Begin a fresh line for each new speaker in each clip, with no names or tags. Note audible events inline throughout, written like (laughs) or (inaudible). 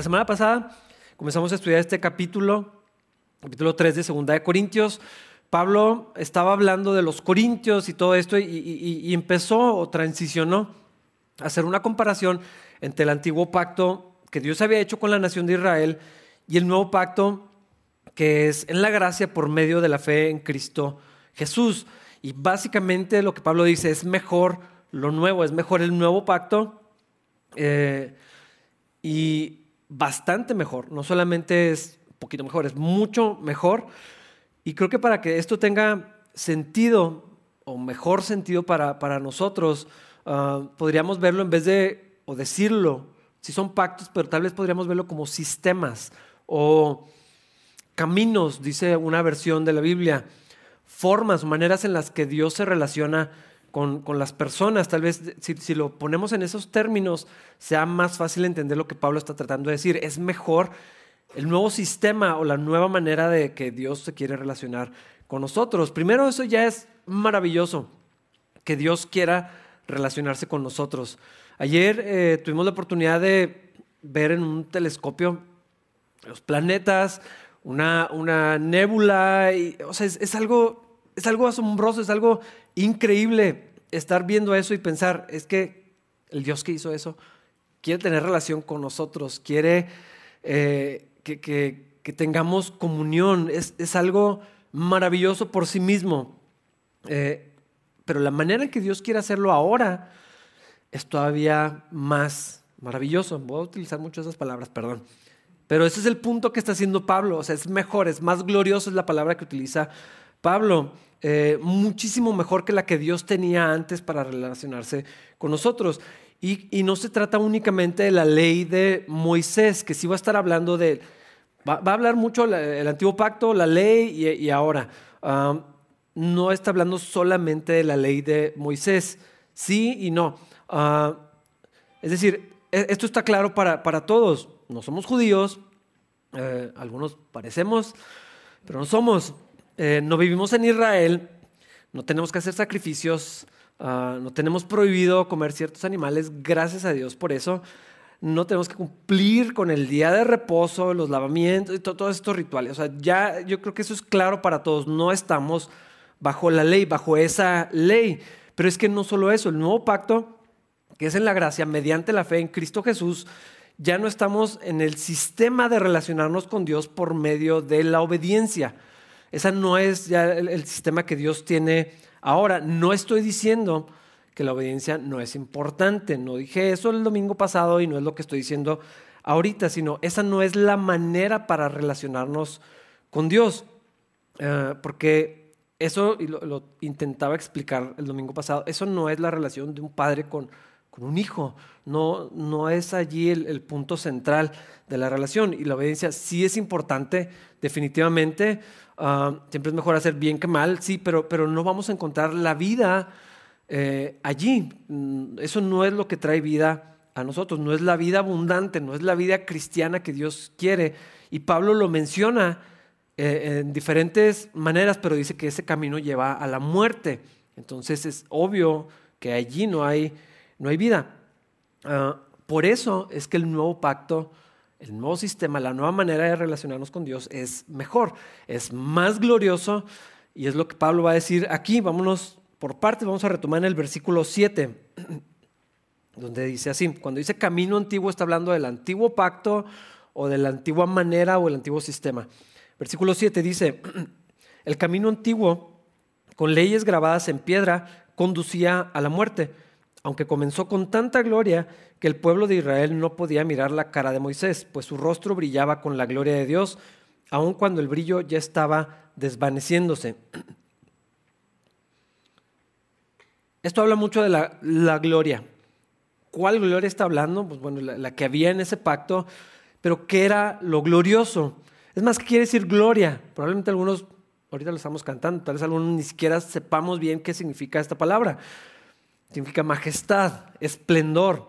La semana pasada comenzamos a estudiar este capítulo, capítulo 3 de Segunda de Corintios. Pablo estaba hablando de los corintios y todo esto y, empezó o transicionó a hacer una comparación entre el antiguo pacto que Dios había hecho con la nación de Israel y el nuevo pacto que es en la gracia por medio de la fe en Cristo Jesús. Y básicamente lo que Pablo dice es mejor lo nuevo, es mejor el nuevo pacto. Eh, y bastante mejor, no solamente es un poquito mejor, es mucho mejor. Y creo que para que esto tenga sentido o mejor sentido para, para nosotros, ah, podríamos verlo en vez de, o decirlo, si son pactos, pero tal vez podríamos verlo como sistemas o caminos, dice una versión de la Biblia, formas, maneras en las que Dios se relaciona con, las personas. Tal vez si, lo ponemos en esos términos, sea más fácil entender lo que Pablo está tratando de decir. Es mejor el nuevo sistema o la nueva manera de que Dios se quiere relacionar con nosotros. Primero, eso ya es maravilloso, que Dios quiera relacionarse con nosotros. Ayer eh, tuvimos la oportunidad de ver en un telescopio los planetas, una, una nébula, o sea, es, algo, es algo asombroso, es algo increíble estar viendo eso y pensar, es que el Dios que hizo eso quiere tener relación con nosotros, quiere eh, que, tengamos comunión, es, algo maravilloso por sí mismo. Eh, pero la manera en que Dios quiere hacerlo ahora es todavía más maravilloso. Voy a utilizar mucho esas palabras, perdón. Pero ese es el punto que está haciendo Pablo. O sea, es mejor, es más glorioso, es la palabra que utiliza Pablo. Eh, muchísimo mejor que la que Dios tenía antes para relacionarse con nosotros. Y, no se trata únicamente de la ley de Moisés, que sí va a estar hablando de, va, a hablar mucho el, antiguo pacto, la ley y, ahora. Ah, no está hablando solamente de la ley de Moisés, sí y no. Ah, es decir, e, esto está claro para, para todos. No somos judíos, eh, algunos parecemos, pero no somos. Eh, no vivimos en Israel, no tenemos que hacer sacrificios, ah, no tenemos prohibido comer ciertos animales, gracias a Dios por eso. No tenemos que cumplir con el día de reposo, los lavamientos y todos estos rituales. O sea, ya yo creo que eso es claro para todos. No estamos bajo la ley, bajo esa ley. Pero es que no solo eso, el nuevo pacto, que es en la gracia, mediante la fe en Cristo Jesús, ya no estamos en el sistema de relacionarnos con Dios por medio de la obediencia. Esa no es ya el, sistema que Dios tiene ahora. No estoy diciendo que la obediencia no es importante. No dije eso el domingo pasado y no es lo que estoy diciendo ahorita, sino esa no es la manera para relacionarnos con Dios. Eh, porque eso, y lo, intentaba explicar el domingo pasado, eso no es la relación de un padre con, con un hijo. No, no es allí el, punto central de la relación. Y la obediencia sí es importante, definitivamente. Ah, siempre es mejor hacer bien que mal, sí, pero, pero no vamos a encontrar la vida eh, allí. Mm, eso no es lo que trae vida a nosotros, no es la vida abundante, no es la vida cristiana que Dios quiere. Y Pablo lo menciona eh, en diferentes maneras, pero dice que ese camino lleva a la muerte. Entonces es obvio que allí no hay no hay vida. Ah, por eso es que el nuevo pacto, el nuevo sistema, la nueva manera de relacionarnos con Dios es mejor, es más glorioso y es lo que Pablo va a decir aquí. Vámonos por partes, vamos a retomar en el versículo 7, (clears throat) donde dice así, cuando dice camino antiguo está hablando del antiguo pacto o de la antigua manera o el antiguo sistema. Versículo 7 dice, (clears throat) el camino antiguo con leyes grabadas en piedra conducía a la muerte aunque comenzó con tanta gloria que el pueblo de Israel no podía mirar la cara de Moisés, pues su rostro brillaba con la gloria de Dios, aun cuando el brillo ya estaba desvaneciéndose. Esto habla mucho de la, gloria. ¿Cuál gloria está hablando? Pues bueno, la, la, que había en ese pacto, pero ¿qué era lo glorioso? Es más, ¿qué quiere decir gloria? Probablemente algunos, ahorita lo estamos cantando, tal vez algunos ni siquiera sepamos bien qué significa esta palabra significa majestad, esplendor,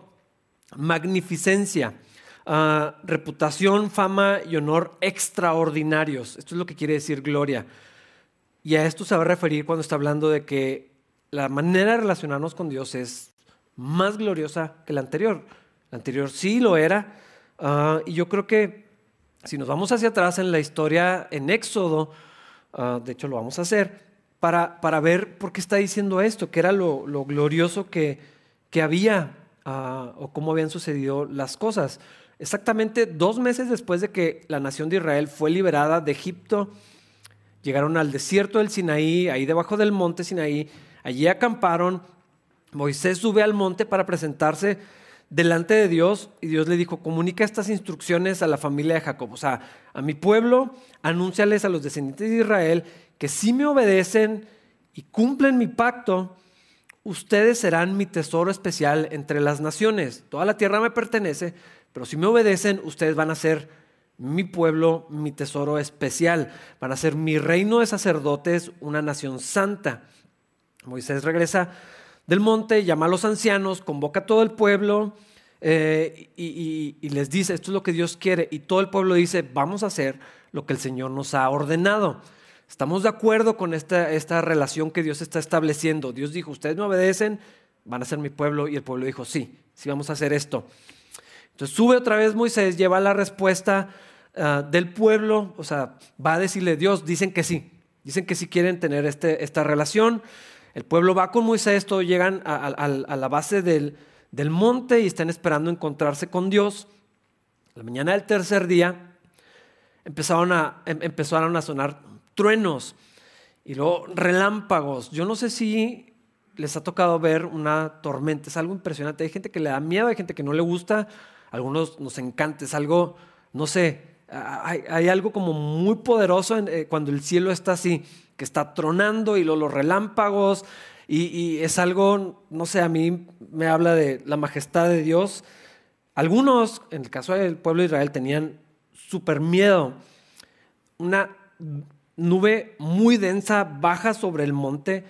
magnificencia, ah, reputación, fama y honor extraordinarios. Esto es lo que quiere decir gloria. Y a esto se va a referir cuando está hablando de que la manera de relacionarnos con Dios es más gloriosa que la anterior. La anterior sí lo era, Ah, y yo creo que si nos vamos hacia atrás en la historia en Éxodo, ah, de hecho lo vamos a hacer, para, para, ver por qué está diciendo esto, qué era lo, lo glorioso que, que había ah, o cómo habían sucedido las cosas. Exactamente dos meses después de que la nación de Israel fue liberada de Egipto, llegaron al desierto del Sinaí, ahí debajo del monte Sinaí, allí acamparon, Moisés sube al monte para presentarse delante de Dios y Dios le dijo, comunica estas instrucciones a la familia de Jacob, o sea, a mi pueblo, anúnciales a los descendientes de Israel que si me obedecen y cumplen mi pacto, ustedes serán mi tesoro especial entre las naciones. Toda la tierra me pertenece, pero si me obedecen, ustedes van a ser mi pueblo, mi tesoro especial. Van a ser mi reino de sacerdotes, una nación santa. Moisés regresa del monte, llama a los ancianos, convoca a todo el pueblo eh, y, les dice, esto es lo que Dios quiere. Y todo el pueblo dice, vamos a hacer lo que el Señor nos ha ordenado. Estamos de acuerdo con esta, esta relación que Dios está estableciendo. Dios dijo, ustedes me obedecen, van a ser mi pueblo. Y el pueblo dijo, sí, sí vamos a hacer esto. Entonces sube otra vez Moisés, lleva la respuesta ah, del pueblo, o sea, va a decirle, Dios, dicen que sí, dicen que sí quieren tener este, esta relación. El pueblo va con Moisés, todos llegan a, la base del, monte y están esperando encontrarse con Dios. La mañana del tercer día empezaron a, em, empezaron a sonar truenos y luego relámpagos. Yo no sé si les ha tocado ver una tormenta, es algo impresionante. Hay gente que le da miedo, hay gente que no le gusta algunos nos encanta, es algo, no sé, hay, algo como muy poderoso eh, cuando el cielo está así, que está tronando y los relámpagos, y, es algo, no sé, a mí me habla de la majestad de Dios. Algunos, en el caso del pueblo de Israel, tenían súper miedo. Una nube muy densa baja sobre el monte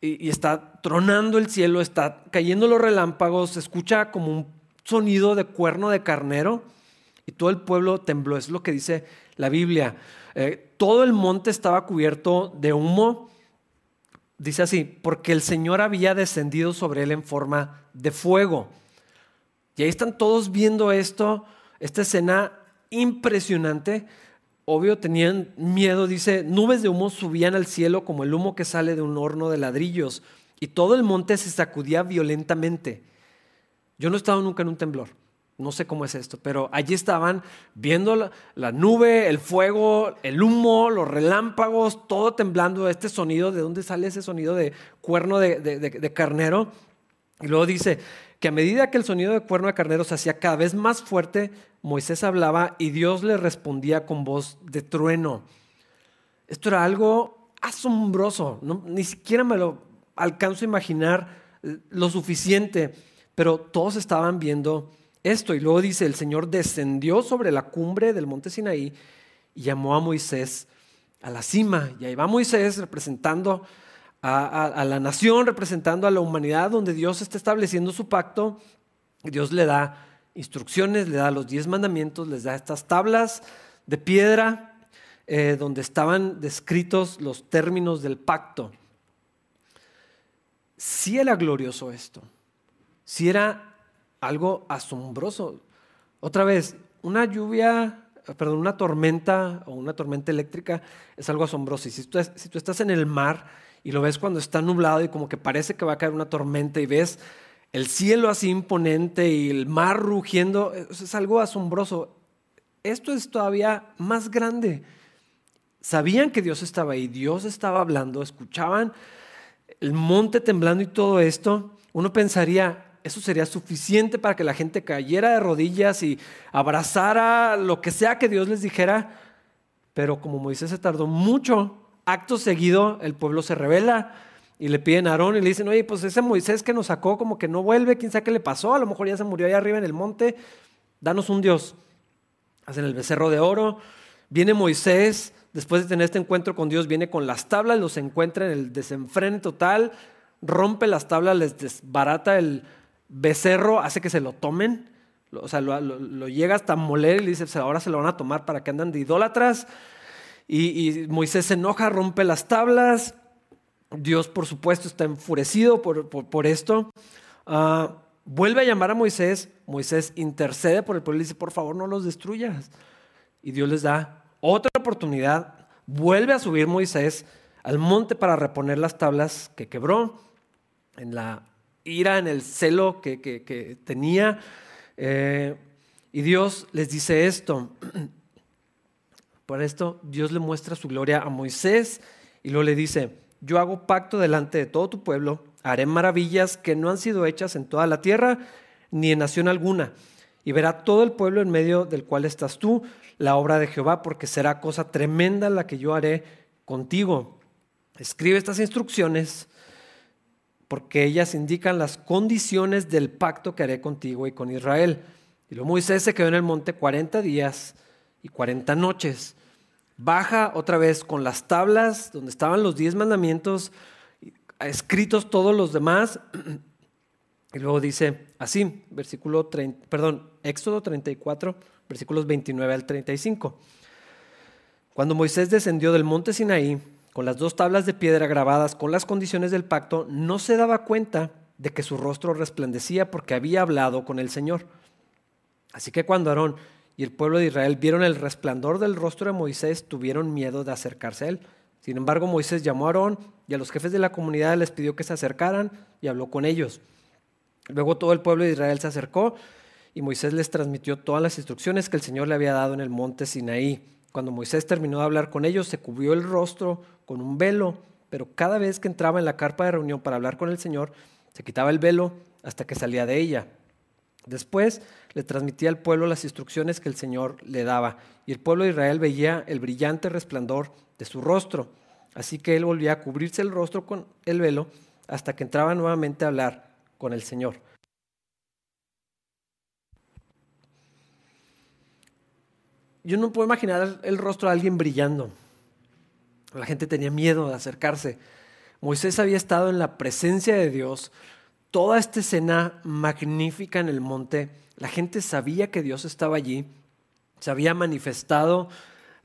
y, está tronando el cielo, está cayendo los relámpagos, se escucha como un sonido de cuerno de carnero y todo el pueblo tembló. Es lo que dice la Biblia. Eh, todo el monte estaba cubierto de humo. Dice así, porque el Señor había descendido sobre él en forma de fuego. Y ahí están todos viendo esto, esta escena impresionante. Obvio, tenían miedo, dice, nubes de humo subían al cielo como el humo que sale de un horno de ladrillos. Y todo el monte se sacudía violentamente. Yo no he estado nunca en un temblor. No sé cómo es esto, pero allí estaban viendo la, nube, el fuego, el humo, los relámpagos, todo temblando. Este sonido, ¿de dónde sale ese sonido de cuerno de, carnero? Y luego dice que a medida que el sonido de cuerno de carnero se hacía cada vez más fuerte, Moisés hablaba y Dios le respondía con voz de trueno. Esto era algo asombroso, ni siquiera me lo alcanzo a imaginar eh, lo suficiente pero todos estaban viendo esto. Y luego dice, el Señor descendió sobre la cumbre del monte Sinaí y llamó a Moisés a la cima. Y ahí va Moisés representando a, la nación, representando a la humanidad, donde Dios está estableciendo su pacto. Dios le da instrucciones, le da los diez mandamientos, les da estas tablas de piedra eh, donde estaban descritos los términos del pacto. Sí era glorioso esto si era algo asombroso. Otra vez, una lluvia, perdón, una tormenta o una tormenta eléctrica es algo asombroso. Y si tú estás en el mar y lo ves cuando está nublado y como que parece que va a caer una tormenta y ves el cielo así imponente y el mar rugiendo, es algo asombroso. Esto es todavía más grande. Sabían que Dios estaba ahí, Dios estaba hablando, escuchaban el monte temblando y todo esto. Uno pensaría, eso sería suficiente para que la gente cayera de rodillas y abrazara lo que sea que Dios les dijera. Pero como Moisés se tardó mucho, acto seguido el pueblo se revela y le piden a Aarón y le dicen, oye, pues ese Moisés que nos sacó como que no vuelve, quién sabe qué le pasó, a lo mejor ya se murió allá arriba en el monte, danos un Dios. Hacen el becerro de oro, viene Moisés, después de tener este encuentro con Dios, viene con las tablas, los encuentra en el desenfrene total, rompe las tablas, les desbarata el, becerro hace que se lo tomen, o sea, lo, llega hasta moler y le dice, ahora se lo van a tomar para que andan de idólatras. Y, Moisés se enoja, rompe las tablas. Dios, por supuesto, está enfurecido por, esto. Ah, vuelve a llamar a Moisés Moisés intercede por el pueblo y dice, por favor no los destruyas. Y Dios les da otra oportunidad. Vuelve a subir Moisés al monte para reponer las tablas que quebró en la ira, en el celo que, tenía. Eh, y Dios les dice esto. (clears throat) Por esto Dios le muestra su gloria a Moisés y luego le dice, yo hago pacto delante de todo tu pueblo, haré maravillas que no han sido hechas en toda la tierra ni en nación alguna. Y verá todo el pueblo en medio del cual estás tú, la obra de Jehová, porque será cosa tremenda la que yo haré contigo. Escribe estas instrucciones porque ellas indican las condiciones del pacto que haré contigo y con Israel. Y luego Moisés se quedó en el monte 40 días y 40 noches. Baja otra vez con las tablas donde estaban los diez mandamientos, escritos todos los demás. (clears throat) Y luego dice así, versículo 30, perdón, Éxodo 34, versículos 29 al 35. Cuando Moisés descendió del monte Sinaí, con las dos tablas de piedra grabadas con las condiciones del pacto, no se daba cuenta de que su rostro resplandecía porque había hablado con el Señor. Así que cuando Aarón y el pueblo de Israel vieron el resplandor del rostro de Moisés, tuvieron miedo de acercarse a él. Sin embargo, Moisés llamó a Aarón y a los jefes de la comunidad les pidió que se acercaran y habló con ellos. Luego todo el pueblo de Israel se acercó y Moisés les transmitió todas las instrucciones que el Señor le había dado en el monte Sinaí. Cuando Moisés terminó de hablar con ellos, se cubrió el rostro con un velo, pero cada vez que entraba en la carpa de reunión para hablar con el Señor, se quitaba el velo hasta que salía de ella. Después le transmitía al pueblo las instrucciones que el Señor le daba, y el pueblo de Israel veía el brillante resplandor de su rostro. Así que él volvía a cubrirse el rostro con el velo hasta que entraba nuevamente a hablar con el Señor. yo no puedo imaginar el rostro de alguien brillando. La gente tenía miedo de acercarse. Moisés había estado en la presencia de Dios, toda esta escena magnífica en el monte. La gente sabía que Dios estaba allí, se había manifestado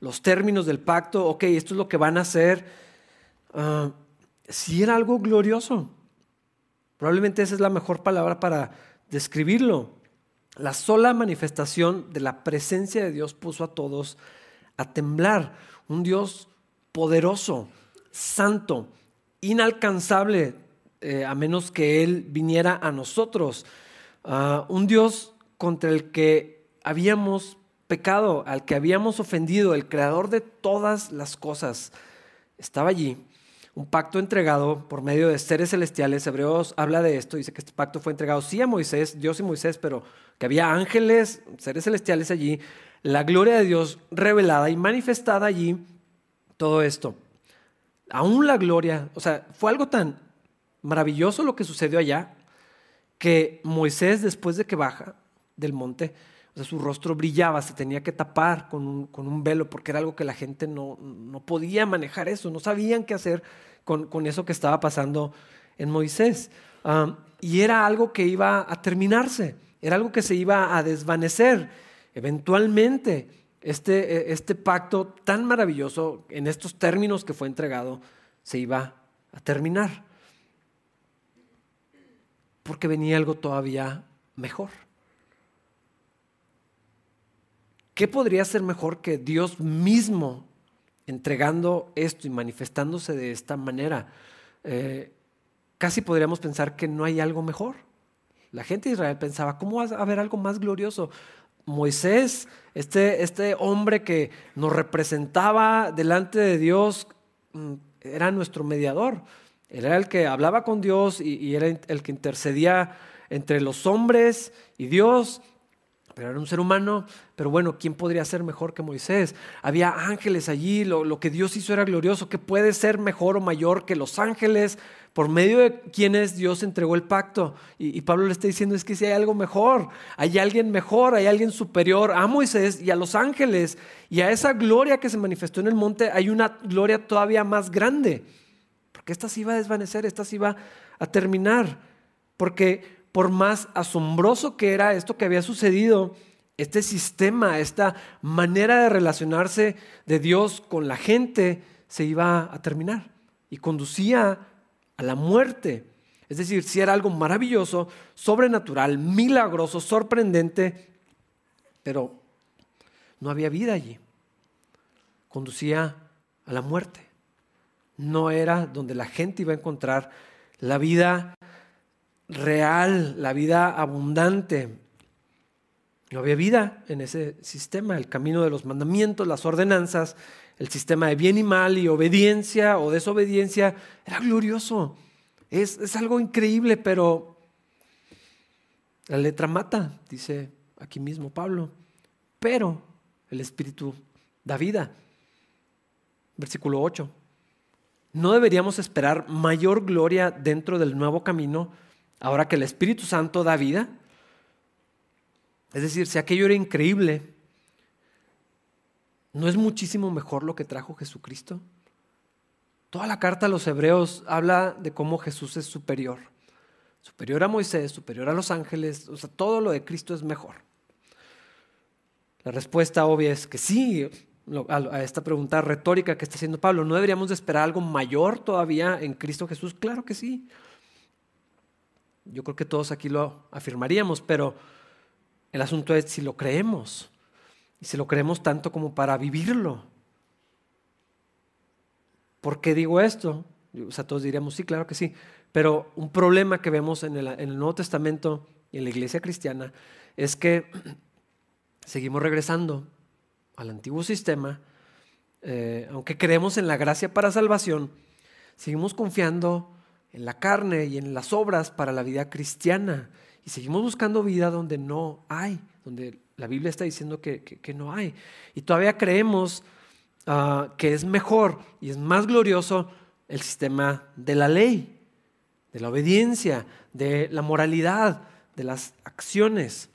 los términos del pacto, ok, esto es lo que van a hacer. Ah, si era algo glorioso. Probablemente esa es la mejor palabra para describirlo. La sola manifestación de la presencia de Dios puso a todos a temblar. Un Dios poderoso, santo, inalcanzable, eh, a menos que Él viniera a nosotros. Ah, un Dios contra el que habíamos pecado, al que habíamos ofendido, el creador de todas las cosas, estaba allí un pacto entregado por medio de seres celestiales. Hebreos habla de esto, dice que este pacto fue entregado sí a Moisés, Dios y Moisés, pero que había ángeles, seres celestiales allí, la gloria de Dios revelada y manifestada allí, todo esto. Aún la gloria, o sea, fue algo tan maravilloso lo que sucedió allá, que Moisés después de que baja del monte, o sea, su rostro brillaba, se tenía que tapar con un, velo porque era algo que la gente no, podía manejar eso, no sabían qué hacer con, eso que estaba pasando en Moisés. Y era algo que iba a terminarse, era algo que se iba a desvanecer. Eventualmente, este, e, este pacto tan maravilloso, en estos términos que fue entregado, se iba a terminar. Porque venía algo todavía mejor. ¿Qué podría ser mejor que Dios mismo entregando esto y manifestándose de esta manera? Eh, casi podríamos pensar que no hay algo mejor. La gente de Israel pensaba, ¿cómo va a haber algo más glorioso? Moisés, este, este hombre que nos representaba delante de Dios, mm, era nuestro mediador. Era el que hablaba con Dios y, era el que intercedía entre los hombres y Dios pero era un ser humano, pero bueno, ¿quién podría ser mejor que Moisés? Había ángeles allí, lo, que Dios hizo era glorioso. ¿Qué puede ser mejor o mayor que los ángeles por medio de quienes Dios entregó el pacto? Y, Pablo le está diciendo es que si hay algo mejor, hay alguien mejor, hay alguien superior a Moisés y a los ángeles. Y a esa gloria que se manifestó en el monte hay una gloria todavía más grande. Porque esta se iba a desvanecer, esta se iba a terminar. Porque por más asombroso que era esto que había sucedido, este sistema, esta manera de relacionarse de Dios con la gente se iba a terminar y conducía a la muerte. Es decir, si era algo maravilloso, sobrenatural, milagroso, sorprendente, pero no había vida allí. Conducía a la muerte. No era donde la gente iba a encontrar la vida real, la vida abundante. No había vida en ese sistema, el camino de los mandamientos, las ordenanzas, el sistema de bien y mal y obediencia o desobediencia, era glorioso. Es, es algo increíble, pero la letra mata, dice aquí mismo Pablo. Pero el Espíritu da vida. Versículo 8. ¿No deberíamos esperar mayor gloria dentro del nuevo camino ahora que el Espíritu Santo da vida? Es decir, si aquello era increíble, ¿no es muchísimo mejor lo que trajo Jesucristo? Toda la carta a los hebreos habla de cómo Jesús es superior. Superior a Moisés, superior a los ángeles, o sea, todo lo de Cristo es mejor. La respuesta obvia es que sí, a esta pregunta retórica que está haciendo Pablo, ¿no deberíamos de esperar algo mayor todavía en Cristo Jesús? Claro que sí. Yo creo que todos aquí lo afirmaríamos, pero el asunto es si lo creemos. Y si lo creemos tanto como para vivirlo. ¿Por qué digo esto? O sea, todos diríamos, sí, claro que sí. Pero un problema que vemos en el, en el Nuevo Testamento y en la iglesia cristiana es que (clears throat) seguimos regresando al antiguo sistema, eh, aunque creemos en la gracia para salvación, seguimos confiando en la carne y en las obras para la vida cristiana. Y seguimos buscando vida donde no hay, donde la Biblia está diciendo que, no hay. Y todavía creemos ah, que es mejor y es más glorioso el sistema de la ley, de la obediencia, de la moralidad, de las acciones.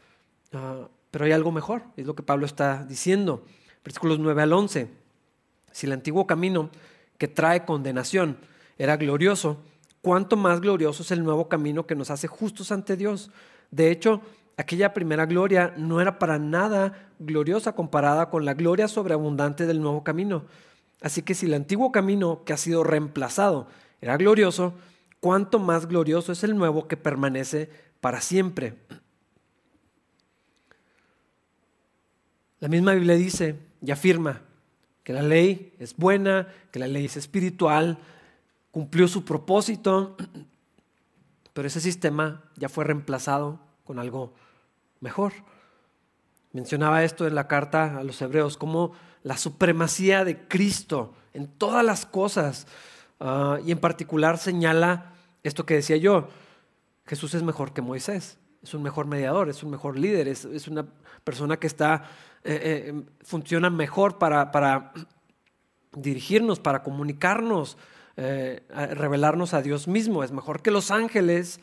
Ah, pero hay algo mejor, es lo que Pablo está diciendo. Versículos 9 al 11. Si el antiguo camino que trae condenación era glorioso, cuánto más glorioso es el nuevo camino que nos hace justos ante Dios. De hecho, aquella primera gloria no era para nada gloriosa comparada con la gloria sobreabundante del nuevo camino. Así que si el antiguo camino que ha sido reemplazado era glorioso, cuánto más glorioso es el nuevo que permanece para siempre. La misma Biblia dice y afirma que la ley es buena, que la ley es espiritual, cumplió su propósito, pero ese sistema ya fue reemplazado con algo mejor. Mencionaba esto en la carta a los hebreos, como la supremacía de Cristo en todas las cosas, ah, y en particular señala esto que decía yo, Jesús es mejor que Moisés, es un mejor mediador, es un mejor líder, es, una persona que está, eh, eh, funciona mejor para, para (clears throat) dirigirnos, para comunicarnos, eh, revelarnos a Dios mismo. Es mejor que los ángeles,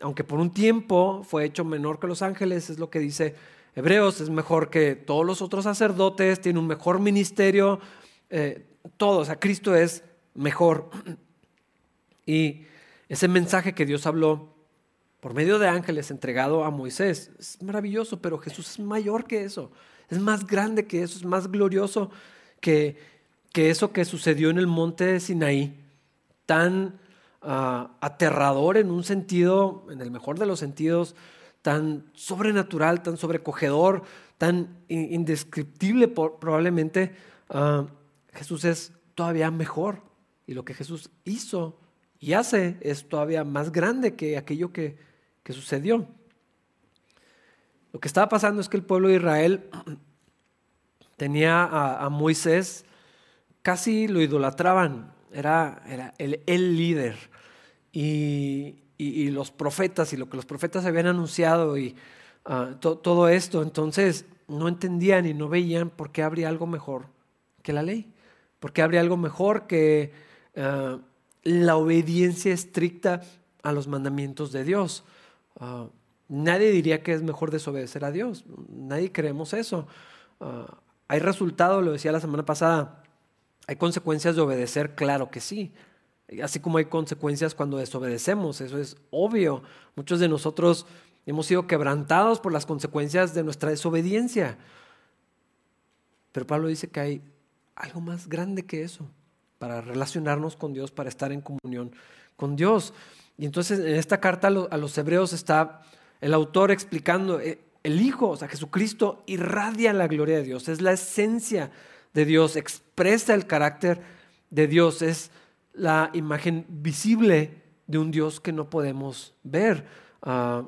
aunque por un tiempo fue hecho menor que los ángeles, es lo que dice Hebreos, es mejor que todos los otros sacerdotes, tiene un mejor ministerio, todo, o sea, Cristo es mejor. (clears throat) Y ese mensaje que Dios habló por medio de ángeles entregado a Moisés. Es maravilloso, pero Jesús es mayor que eso, es más grande que eso, es más glorioso que, que eso que sucedió en el monte de Sinaí. Tan ah, aterrador en un sentido, en el mejor de los sentidos, tan sobrenatural, tan sobrecogedor, tan indescriptible probablemente, ah, Jesús es todavía mejor. Y lo que Jesús hizo y hace es todavía más grande que aquello que, sucedió. Lo que estaba pasando es que el pueblo de Israel (clears throat) tenía a, Moisés, casi lo idolatraban, era, el, líder. Y, y, los profetas y lo que los profetas habían anunciado y ah, todo esto, entonces no entendían y no veían por qué habría algo mejor que la ley, por qué habría algo mejor que ah, la obediencia estricta a los mandamientos de Dios. Ah, nadie diría que es mejor desobedecer a Dios, nadie creemos eso. hay resultado, lo decía la semana pasada, ¿Hay consecuencias de obedecer? Claro que sí. Así como hay consecuencias cuando desobedecemos, eso es obvio. Muchos de nosotros hemos sido quebrantados por las consecuencias de nuestra desobediencia. Pero Pablo dice que hay algo más grande que eso. para relacionarnos con Dios, para estar en comunión con Dios. Y entonces en esta carta a los hebreos está el autor explicando, eh, el Hijo, o sea, Jesucristo irradia la gloria de Dios, es la esencia de Dios, expresa el carácter de Dios, es la imagen visible de un Dios que no podemos ver. Ah,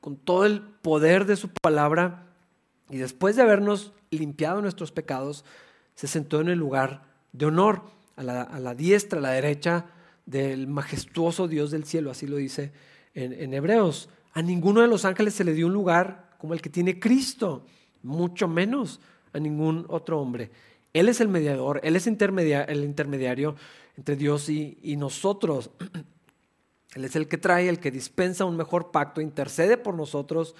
con todo el poder de su palabra y después de habernos limpiado nuestros pecados, se sentó en el lugar de honor, a la, diestra, a la derecha del majestuoso Dios del cielo, así lo dice en, Hebreos. A ninguno de los ángeles se le dio un lugar como el que tiene Cristo, mucho menos a ningún otro hombre. Él es el mediador, Él es el intermediario entre Dios y nosotros. (clears throat) Él es el que trae, el que dispensa un mejor pacto, intercede por nosotros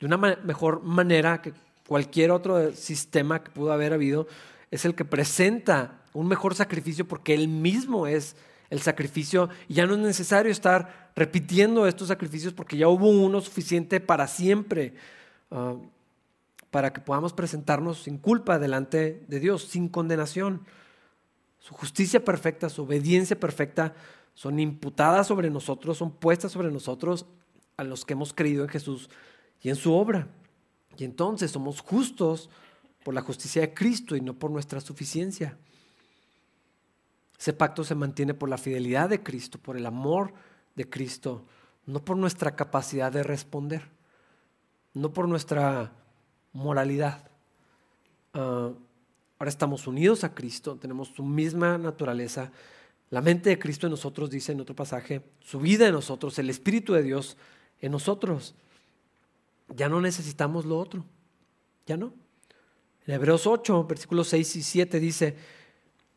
de una mejor manera que cualquier otro sistema que pudo haber habido. Es el que presenta un mejor sacrificio porque Él mismo es el sacrificio y ya no es necesario estar repitiendo estos sacrificios porque ya hubo uno suficiente para siempre, ah, para que podamos presentarnos sin culpa delante de Dios, sin condenación. Su justicia perfecta, su obediencia perfecta son imputadas sobre nosotros, son puestas sobre nosotros a los que hemos creído en Jesús y en su obra. Y entonces somos justos por la justicia de Cristo y no por nuestra suficiencia. Ese pacto se mantiene por la fidelidad de Cristo, por el amor de Cristo, no por nuestra capacidad de responder, no por nuestra moralidad. Ah, ahora estamos unidos a Cristo, tenemos su misma naturaleza la mente de Cristo en nosotros, dice en otro pasaje, su vida en nosotros, el Espíritu de Dios en nosotros. Ya no necesitamos lo otro, ya no. En Hebreos 8, versículos 6 y 7 dice,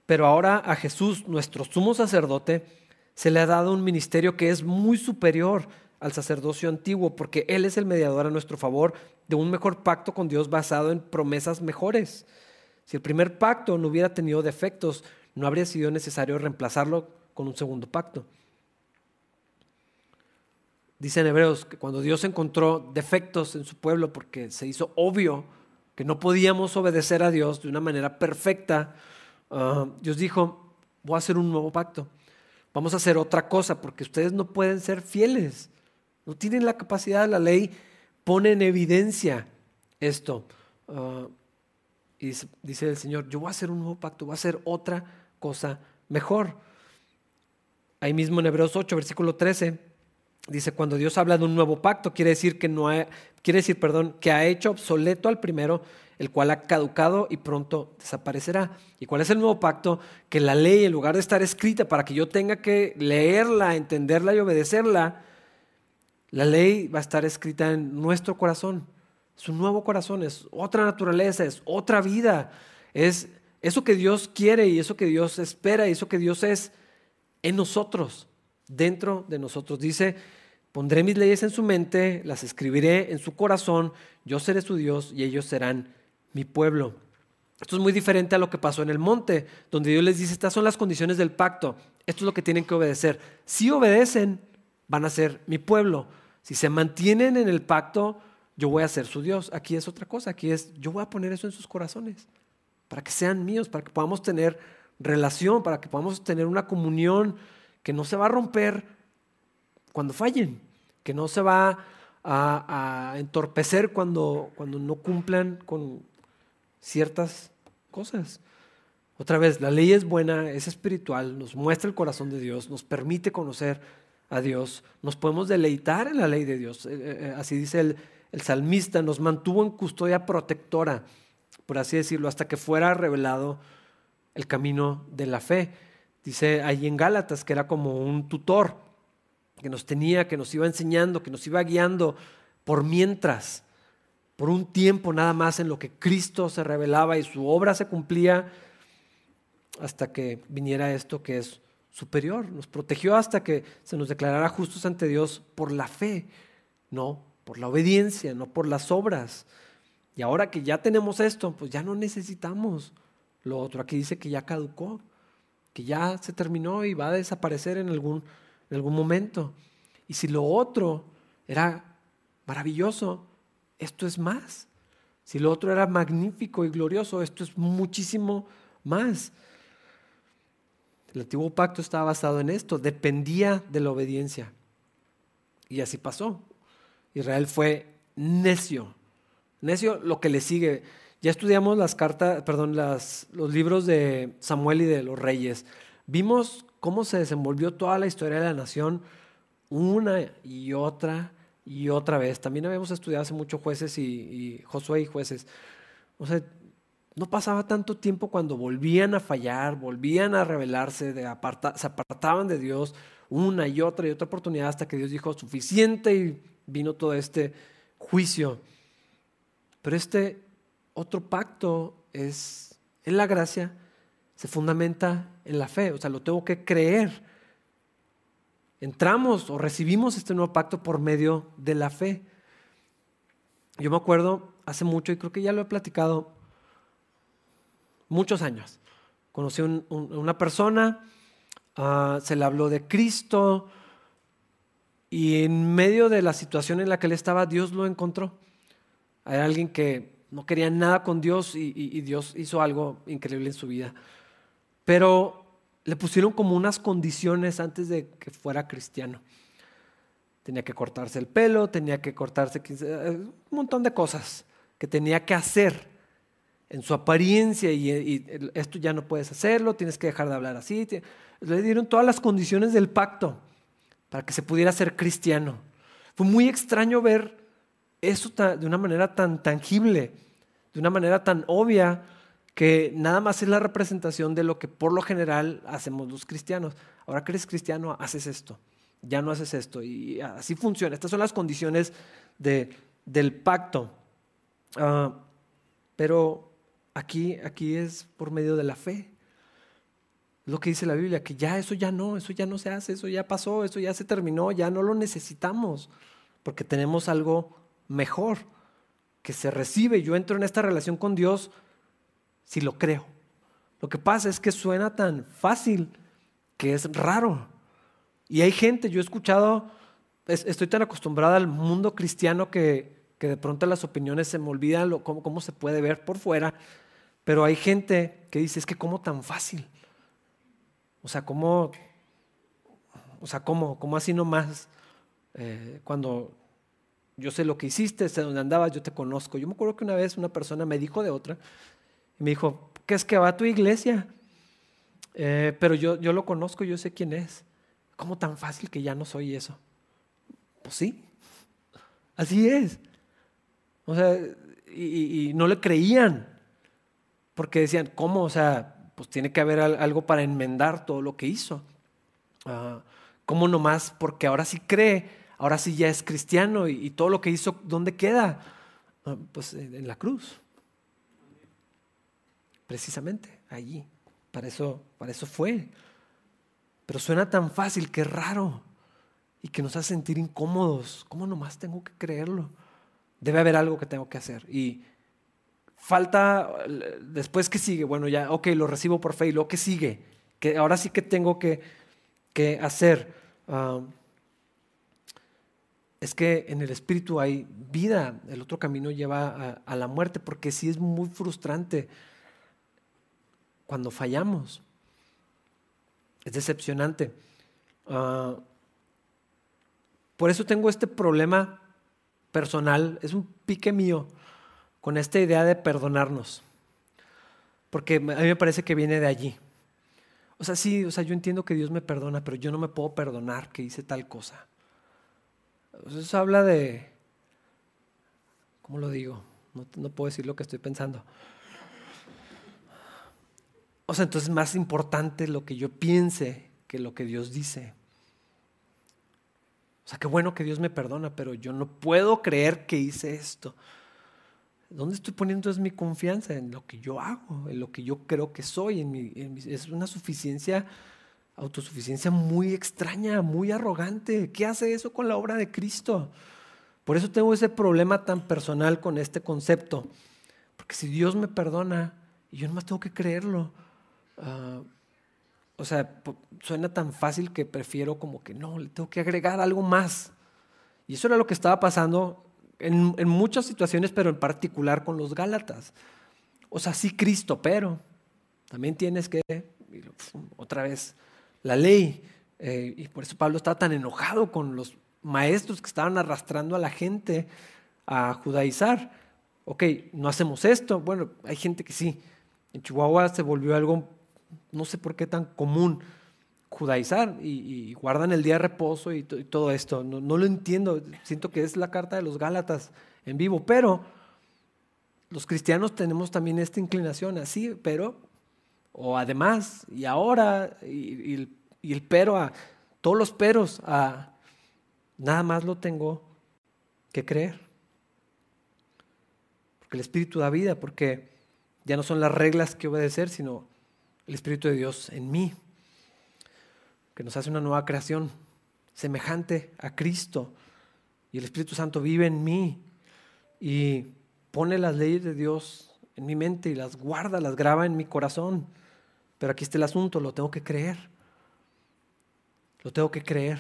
pero ahora a Jesús, nuestro sumo sacerdote, se le ha dado un ministerio que es muy superior al sacerdocio antiguo, porque Él es el mediador a nuestro favor de un mejor pacto con Dios basado en promesas mejores. Si el primer pacto no hubiera tenido defectos, no habría sido necesario reemplazarlo con un segundo pacto. Dice en Hebreos que cuando Dios encontró defectos en su pueblo porque se hizo obvio que no podíamos obedecer a Dios de una manera perfecta, ah, Dios dijo, voy a hacer un nuevo pacto. Vamos a hacer otra cosa porque ustedes no pueden ser fieles. No tienen la capacidad, la ley pone en evidencia esto. Ah, y dice el Señor, yo voy a hacer un nuevo pacto, voy a hacer otra cosa mejor. Ahí mismo en Hebreos 8, versículo 13, dice, cuando Dios habla de un nuevo pacto, quiere decir que no ha, quiere decir, perdón, que ha hecho obsoleto al primero, el cual ha caducado y pronto desaparecerá. ¿Y cuál es el nuevo pacto? Que la ley, en lugar de estar escrita para que yo tenga que leerla, entenderla y obedecerla, la ley va a estar escrita en nuestro corazón. Es un nuevo corazón, es otra naturaleza, es otra vida, es eso que Dios quiere y eso que Dios espera y eso que Dios es en nosotros, dentro de nosotros. Dice, pondré mis leyes en su mente, las escribiré en su corazón, yo seré su Dios y ellos serán mi pueblo. Esto es muy diferente a lo que pasó en el monte, donde Dios les dice, estas son las condiciones del pacto, esto es lo que tienen que obedecer. Si obedecen, van a ser mi pueblo. Si se mantienen en el pacto, yo voy a ser su Dios. Aquí es otra cosa, aquí es, yo voy a poner eso en sus corazones para que sean míos, para que podamos tener relación, para que podamos tener una comunión que no se va a romper cuando fallen, que no se va a, entorpecer cuando, cuando no cumplan con ciertas cosas. Otra vez, la ley es buena, es espiritual, nos muestra el corazón de Dios, nos permite conocer a Dios, nos podemos deleitar en la ley de Dios. Eh, eh, eh, así dice el, el salmista, nos mantuvo en custodia protectora por así decirlo, hasta que fuera revelado el camino de la fe. Dice ahí en Gálatas que era como un tutor que nos tenía, que nos iba enseñando, que nos iba guiando por mientras, por un tiempo nada más en lo que Cristo se revelaba y su obra se cumplía hasta que viniera esto que es superior. Nos protegió hasta que se nos declarara justos ante Dios por la fe, no por la obediencia, no por las obras. Y ahora que ya tenemos esto, pues ya no necesitamos lo otro. Aquí dice que ya caducó, que ya se terminó y va a desaparecer en algún, en algún momento. Y si lo otro era maravilloso, esto es más. Si lo otro era magnífico y glorioso, esto es muchísimo más. El antiguo pacto estaba basado en esto, dependía de la obediencia. Y así pasó. Israel fue necio. Necio lo que le sigue. Ya estudiamos las cartas, perdón, las, los libros de Samuel y de los reyes. Vimos cómo se desenvolvió toda la historia de la nación una y otra y otra vez. También habíamos estudiado hace mucho jueces y, Josué y jueces. O sea, no pasaba tanto tiempo cuando volvían a fallar, volvían a rebelarse, de se apartaban de Dios una y otra y otra oportunidad hasta que Dios dijo suficiente y vino todo este juicio. Pero este otro pacto es en la gracia, se fundamenta en la fe, o sea, lo tengo que creer. Entramos o recibimos este nuevo pacto por medio de la fe. Yo me acuerdo hace mucho, y creo que ya lo he platicado, muchos años. Conocí a una persona, ah, se le habló de Cristo, y en medio de la situación en la que él estaba, Dios lo encontró. Era alguien que no quería nada con Dios y, Dios hizo algo increíble en su vida. Pero le pusieron como unas condiciones antes de que fuera cristiano. Tenía que cortarse el pelo, tenía que cortarse eh, un montón de cosas que tenía que hacer en su apariencia y, esto ya no puedes hacerlo, tienes que dejar de hablar así. Le dieron todas las condiciones del pacto para que se pudiera ser cristiano. Fue muy extraño ver eso de una manera tan tangible, de una manera tan obvia, que nada más es la representación de lo que por lo general hacemos los cristianos. Ahora que eres cristiano, haces esto, ya no haces esto, y así funciona. Estas son las condiciones del pacto. Ah, pero aquí, aquí es por medio de la fe lo que dice la Biblia, que ya eso ya no, eso ya no se hace, eso ya pasó, eso ya se terminó, ya no lo necesitamos, porque tenemos algo mejor que se recibe. Yo entro en esta relación con Dios si lo creo. Lo que pasa es que suena tan fácil que es raro. Y hay gente, yo he escuchado, estoy tan acostumbrada al mundo cristiano que, de pronto las opiniones se me olvidan cómo, cómo se puede ver por fuera, pero hay gente que dice, es que cómo tan fácil. O sea, ¿cómo, o sea, cómo, cómo así nomás? Eh, cuando yo sé lo que hiciste, sé dónde andabas, yo te conozco. Yo me acuerdo que una vez una persona me dijo de otra, y me dijo, ¿qué es que va a tu iglesia? Eh, pero yo, yo lo conozco, yo sé quién es. ¿Cómo tan fácil que ya no soy eso? Pues sí, así es. O sea, y, no le creían, porque decían, ¿cómo? O sea, pues tiene que haber algo para enmendar todo lo que hizo. Uh, ¿Cómo nomás? Porque ahora sí cree, ahora sí ya es cristiano y, todo lo que hizo, ¿dónde queda? Ah, pues en la cruz. Precisamente, allí. Para eso, para eso fue. Pero suena tan fácil, que raro. Y que nos hace sentir incómodos. ¿Cómo nomás tengo que creerlo? Debe haber algo que tengo que hacer. Y falta, después que sigue, bueno, ya, ok, lo recibo por fe y luego que sigue, que ahora sí que tengo que, que hacer. Um, es que en el espíritu hay vida, el otro camino lleva a, la muerte, porque sí es muy frustrante cuando fallamos. Es decepcionante. Uh, por eso tengo este problema personal, es un pique mío con esta idea de perdonarnos. Porque a mí me parece que viene de allí. O sea, sí, o sea, yo entiendo que Dios me perdona, pero yo no me puedo perdonar que hice tal cosa. Eso habla de, ¿cómo lo digo? No, no puedo decir lo que estoy pensando. O sea, entonces es más importante lo que yo piense que lo que Dios dice. O sea, qué bueno que Dios me perdona, pero yo no puedo creer que hice esto. ¿Dónde estoy poniendo es mi confianza? En lo que yo hago, en lo que yo creo que soy. En es una suficiencia, autosuficiencia muy extraña, muy arrogante. ¿Qué hace eso con la obra de Cristo? Por eso tengo ese problema tan personal con este concepto. Porque si Dios me perdona, y yo más tengo que creerlo. Ah, o sea, suena tan fácil que prefiero como que no, le tengo que agregar algo más. Y eso era lo que estaba pasando en, muchas situaciones, pero en particular con los Gálatas. O sea, sí Cristo, pero también tienes que otra vez la ley. Eh, y por eso Pablo está tan enojado con los maestros que estaban arrastrando a la gente a judaizar. Ok, no hacemos esto. Bueno, hay gente que sí. En Chihuahua se volvió algo, no sé por qué tan común, judaizar y, guardan el día de reposo y, todo esto. No, no, lo entiendo. Siento que es la carta de los Gálatas en vivo, pero los cristianos tenemos también esta inclinación así, pero, o además, y ahora, y, el, y el pero a todos los peros, a nada más lo tengo que creer. Porque el Espíritu da vida, porque ya no son las reglas que obedecer, sino el Espíritu de Dios en mí, que nos hace una nueva creación semejante a Cristo. Y el Espíritu Santo vive en mí y pone las leyes de Dios en mi mente y las guarda, las graba en mi corazón. Pero aquí está el asunto, lo tengo que creer. Lo tengo que creer.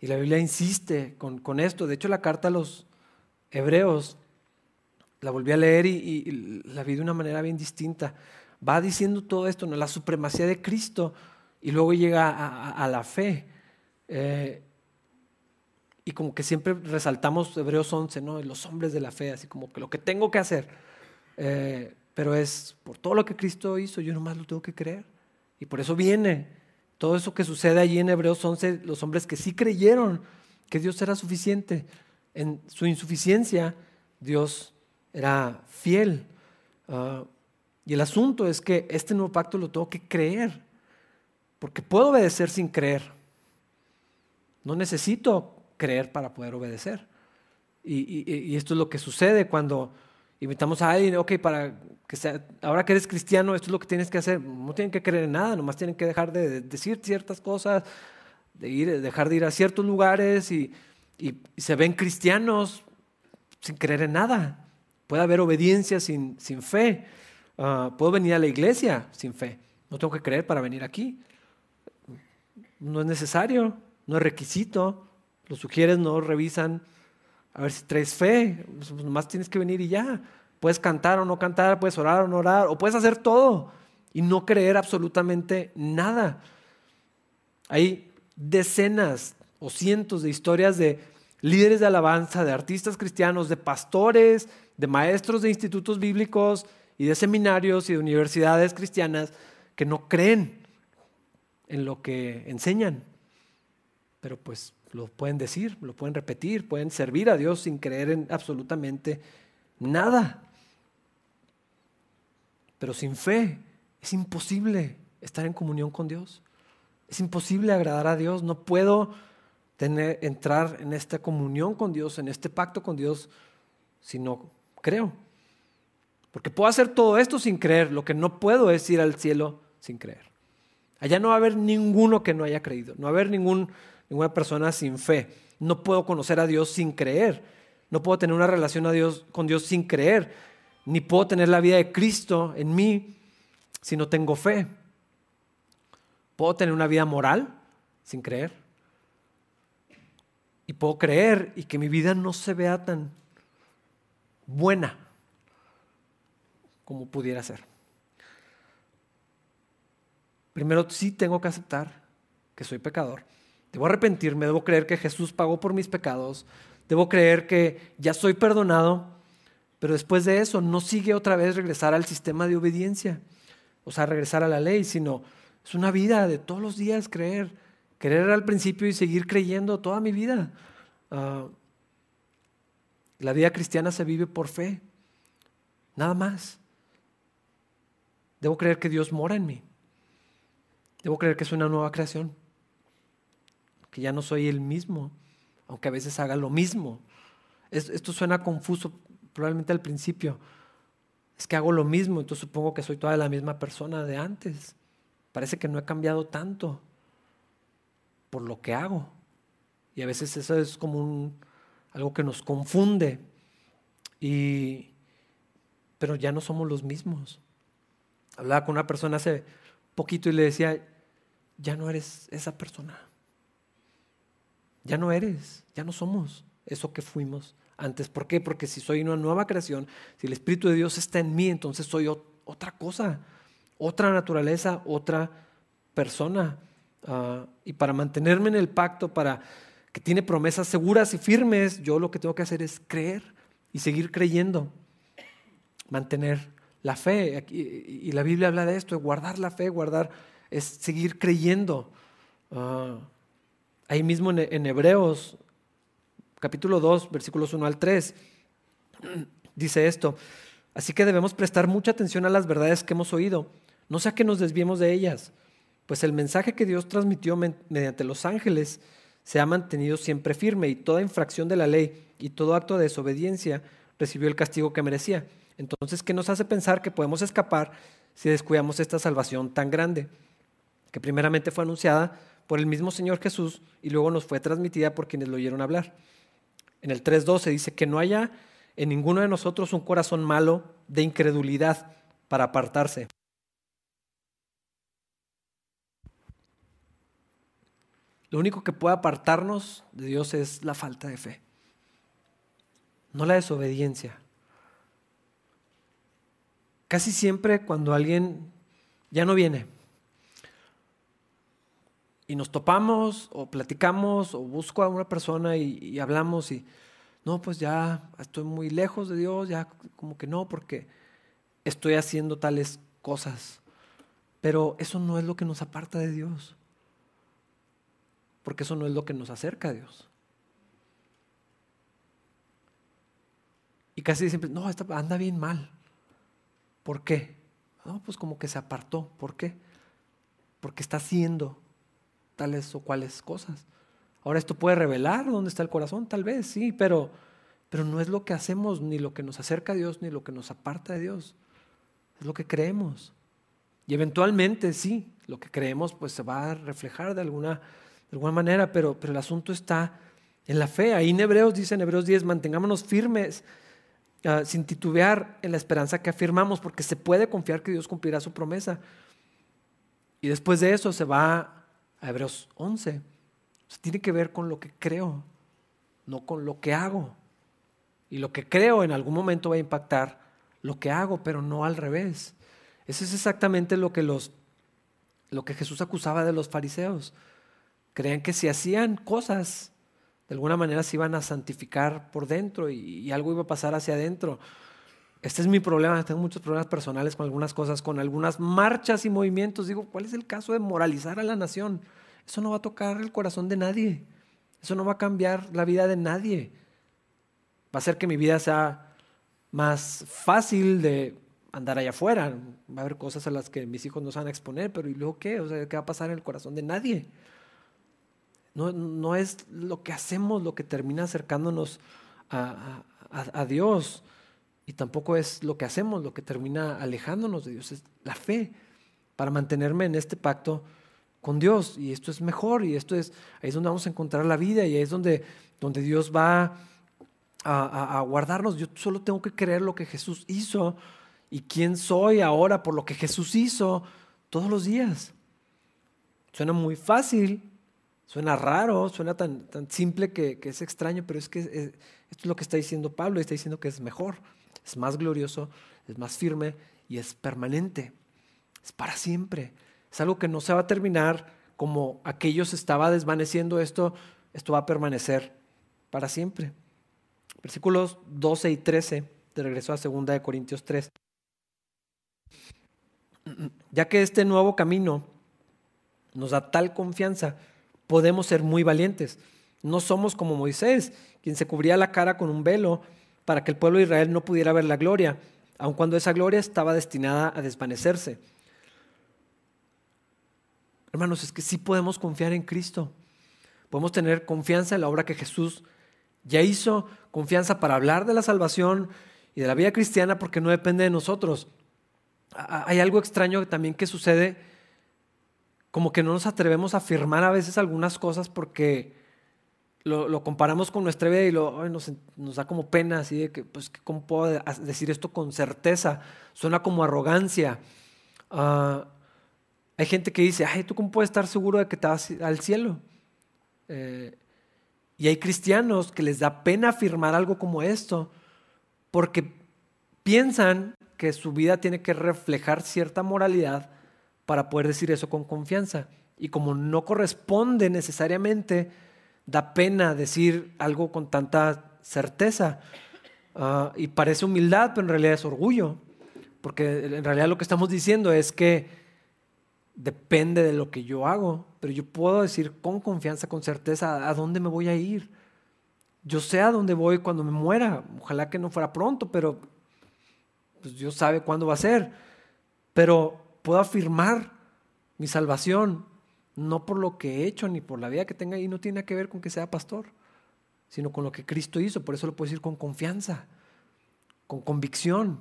Y la Biblia insiste con, esto. De hecho, la carta a los hebreos, la volví a leer y, la vi de una manera bien distinta. Va diciendo todo esto, ¿no? la supremacía de Cristo, y luego llega a, la fe. Eh, y como que siempre resaltamos Hebreos 11, ¿no? Los hombres de la fe, así como que lo que tengo que hacer. Eh, pero es por todo lo que Cristo hizo, yo nomás lo tengo que creer. Y por eso viene todo eso que sucede allí en Hebreos 11, los hombres que sí creyeron que Dios era suficiente. En su insuficiencia, Dios era fiel. Ah, y el asunto es que este nuevo pacto lo tengo que creer, porque puedo obedecer sin creer. No necesito creer para poder obedecer. Y, esto es lo que sucede cuando invitamos a alguien, ok, para ahora que eres cristiano, esto es lo que tienes que hacer. No tienen que creer en nada, nomás tienen que dejar de decir ciertas cosas, de ir, dejar de ir a ciertos lugares y, se ven cristianos sin creer en nada. Puede haber obediencia sin, sin fe. Ah, puedo venir a la iglesia sin fe. No tengo que creer para venir aquí. No es necesario, no es requisito los sugieres, no revisan a ver si traes fe, pues, pues nomás tienes que venir y ya. Puedes cantar o no cantar, puedes orar o no orar, o puedes hacer todo y no creer absolutamente nada. Hay decenas o cientos de historias de líderes de alabanza, de artistas cristianos, de pastores, de maestros de institutos bíblicos y de seminarios y de universidades cristianas que no creen en lo que enseñan. Pero pues lo pueden decir, lo pueden repetir, pueden servir a Dios sin creer en absolutamente nada. Pero sin fe es imposible estar en comunión con Dios. Es imposible agradar a Dios. No puedo tener, entrar en esta comunión con Dios, en este pacto con Dios, si no creo. Porque puedo hacer todo esto sin creer. Lo que no puedo es ir al cielo sin creer. Allá no va a haber ninguno que no haya creído. No va a haber ninguna persona sin fe. No puedo conocer a Dios sin creer. No puedo tener una relación a Dios, con Dios sin creer. Ni puedo tener la vida de Cristo en mí si no tengo fe. Puedo tener una vida moral sin creer. Y puedo creer y que mi vida no se vea tan buena como pudiera ser. Primero sí tengo que aceptar que soy pecador Debo arrepentirme, debo creer que Jesús pagó por mis pecados, debo creer que ya soy perdonado, pero después de eso no sigue otra vez regresar al sistema de obediencia, o sea, regresar a la ley, sino es una vida de todos los días creer, creer al principio y seguir creyendo toda mi vida. Ah, la vida cristiana se vive por fe, nada más. Debo creer que Dios mora en mí. Debo creer que es una nueva creación que ya no soy el mismo, aunque a veces haga lo mismo. Esto suena confuso probablemente al principio. Es que hago lo mismo, entonces supongo que soy toda la misma persona de antes. Parece que no he cambiado tanto por lo que hago. Y a veces eso es como un, algo que nos confunde. Y, pero ya no somos los mismos. Hablaba con una persona hace poquito y le decía, ya no eres esa persona. Ya no eres, ya no somos eso que fuimos antes. ¿Por qué? Porque si soy una nueva creación, si el Espíritu de Dios está en mí, entonces soy otra cosa. otra naturaleza, otra persona. Ah, y para mantenerme en el pacto, para que tiene promesas seguras y firmes, yo lo que tengo que hacer es creer y seguir creyendo, mantener la fe. Y la Biblia habla de esto, guardar la fe, guardar, es seguir creyendo. Ah, ahí mismo en Hebreos, capítulo 2, versículos 1 al 3, dice esto. Así que debemos prestar mucha atención a las verdades que hemos oído, no sea que nos desviemos de ellas, pues el mensaje que Dios transmitió mediante los ángeles se ha mantenido siempre firme y toda infracción de la ley y todo acto de desobediencia recibió el castigo que merecía. Entonces, ¿qué nos hace pensar que podemos escapar si descuidamos esta salvación tan grande? Que primeramente fue anunciada por el mismo Señor Jesús y luego nos fue transmitida por quienes lo oyeron hablar. En el 3.12 dice que no haya en ninguno de nosotros un corazón malo de incredulidad para apartarse. Lo único que puede apartarnos de Dios es la falta de fe, no la desobediencia. Casi siempre cuando alguien ya no viene y nos topamos o platicamos o busco a una persona y, hablamos y no, pues ya estoy muy lejos de Dios, ya como que no, porque estoy haciendo tales cosas. Pero eso no es lo que nos aparta de Dios porque eso no es lo que nos acerca a Dios. Y casi siempre, no, anda bien mal. ¿Por qué? No, pues como que se apartó. ¿Por qué? Porque está haciendo tales o cuales cosas. Ahora esto puede revelar dónde está el corazón, tal vez, sí, pero, pero no es lo que hacemos, ni lo que nos acerca a Dios, ni lo que nos aparta de Dios. Es lo que creemos. Y eventualmente, sí, lo que creemos pues se va a reflejar de alguna de alguna manera, pero, pero el asunto está en la fe. Ahí en Hebreos dice en Hebreos 10, mantengámonos firmes ah, sin titubear en la esperanza que afirmamos, porque se puede confiar que Dios cumplirá su promesa. Y después de eso se va a Hebreos 11. tiene que ver con lo que creo, no con lo que hago. Y lo que creo en algún momento va a impactar lo que hago, pero no al revés. Eso es exactamente lo que, los, lo que Jesús acusaba de los fariseos. Creían que si hacían cosas, de alguna manera se iban a santificar por dentro y, algo iba a pasar hacia adentro. Este es mi problema, tengo muchos problemas personales con algunas cosas, con algunas marchas y movimientos. Digo, ¿cuál es el caso de moralizar a la nación? Eso no va a tocar el corazón de nadie. Eso no va a cambiar la vida de nadie. Va a hacer que mi vida sea más fácil de andar allá afuera. Va a haber cosas a las que mis hijos no se van a exponer, pero ¿y luego qué? O sea, ¿qué va a pasar en el corazón de nadie? No, es lo que hacemos lo que termina acercándonos a, a, Dios. Y tampoco es lo que hacemos lo que termina alejándonos de Dios. Es la fe para mantenerme en este pacto con Dios. Y esto es mejor. Y esto es, ahí es donde vamos a encontrar la vida. Y ahí es donde, donde Dios va a, guardarnos. Yo solo tengo que creer lo que Jesús hizo. Y quién soy ahora por lo que Jesús hizo todos los días. Suena muy fácil, Suena raro, suena tan, tan simple que, es extraño, pero es que esto es lo que está diciendo Pablo, está diciendo que es mejor, es más glorioso, es más firme y es permanente, es para siempre. Es algo que no se va a terminar como aquellos estaba desvaneciendo esto, esto va a permanecer para siempre. Versículos 12 y 13, de regreso a 2 de Corintios 3. (clears throat) Ya que este nuevo camino nos da tal confianza, podemos ser muy valientes. No somos como Moisés, quien se cubría la cara con un velo para que el pueblo de Israel no pudiera ver la gloria, aun cuando esa gloria estaba destinada a desvanecerse. Hermanos, es que sí podemos confiar en Cristo. Podemos tener confianza en la obra que Jesús ya hizo, confianza para hablar de la salvación y de la vida cristiana porque no depende de nosotros. Hay algo extraño también que sucede como que no nos atrevemos a afirmar a veces algunas cosas porque lo, comparamos con nuestra vida y lo, nos, da como pena, así de que, pues, ¿cómo puedo decir esto con certeza? Suena como arrogancia. Ah, hay gente que dice, ay, ¿tú cómo puedes estar seguro de que te vas al cielo? Eh, y hay cristianos que les da pena afirmar algo como esto porque piensan que su vida tiene que reflejar cierta moralidad para poder decir eso con confianza. Y como no corresponde necesariamente, da pena decir algo con tanta certeza. Ah, y parece humildad, pero en realidad es orgullo. Porque en realidad lo que estamos diciendo es que depende de lo que yo hago, pero yo puedo decir con confianza, con certeza, a dónde me voy a ir. Yo sé a dónde voy cuando me muera. Ojalá que no fuera pronto, pero pues Dios sabe cuándo va a ser. Pero puedo afirmar mi salvación, no por lo que he hecho ni por la vida que tenga y no tiene que ver con que sea pastor, sino con lo que Cristo hizo. Por eso lo puedo decir con confianza, con convicción.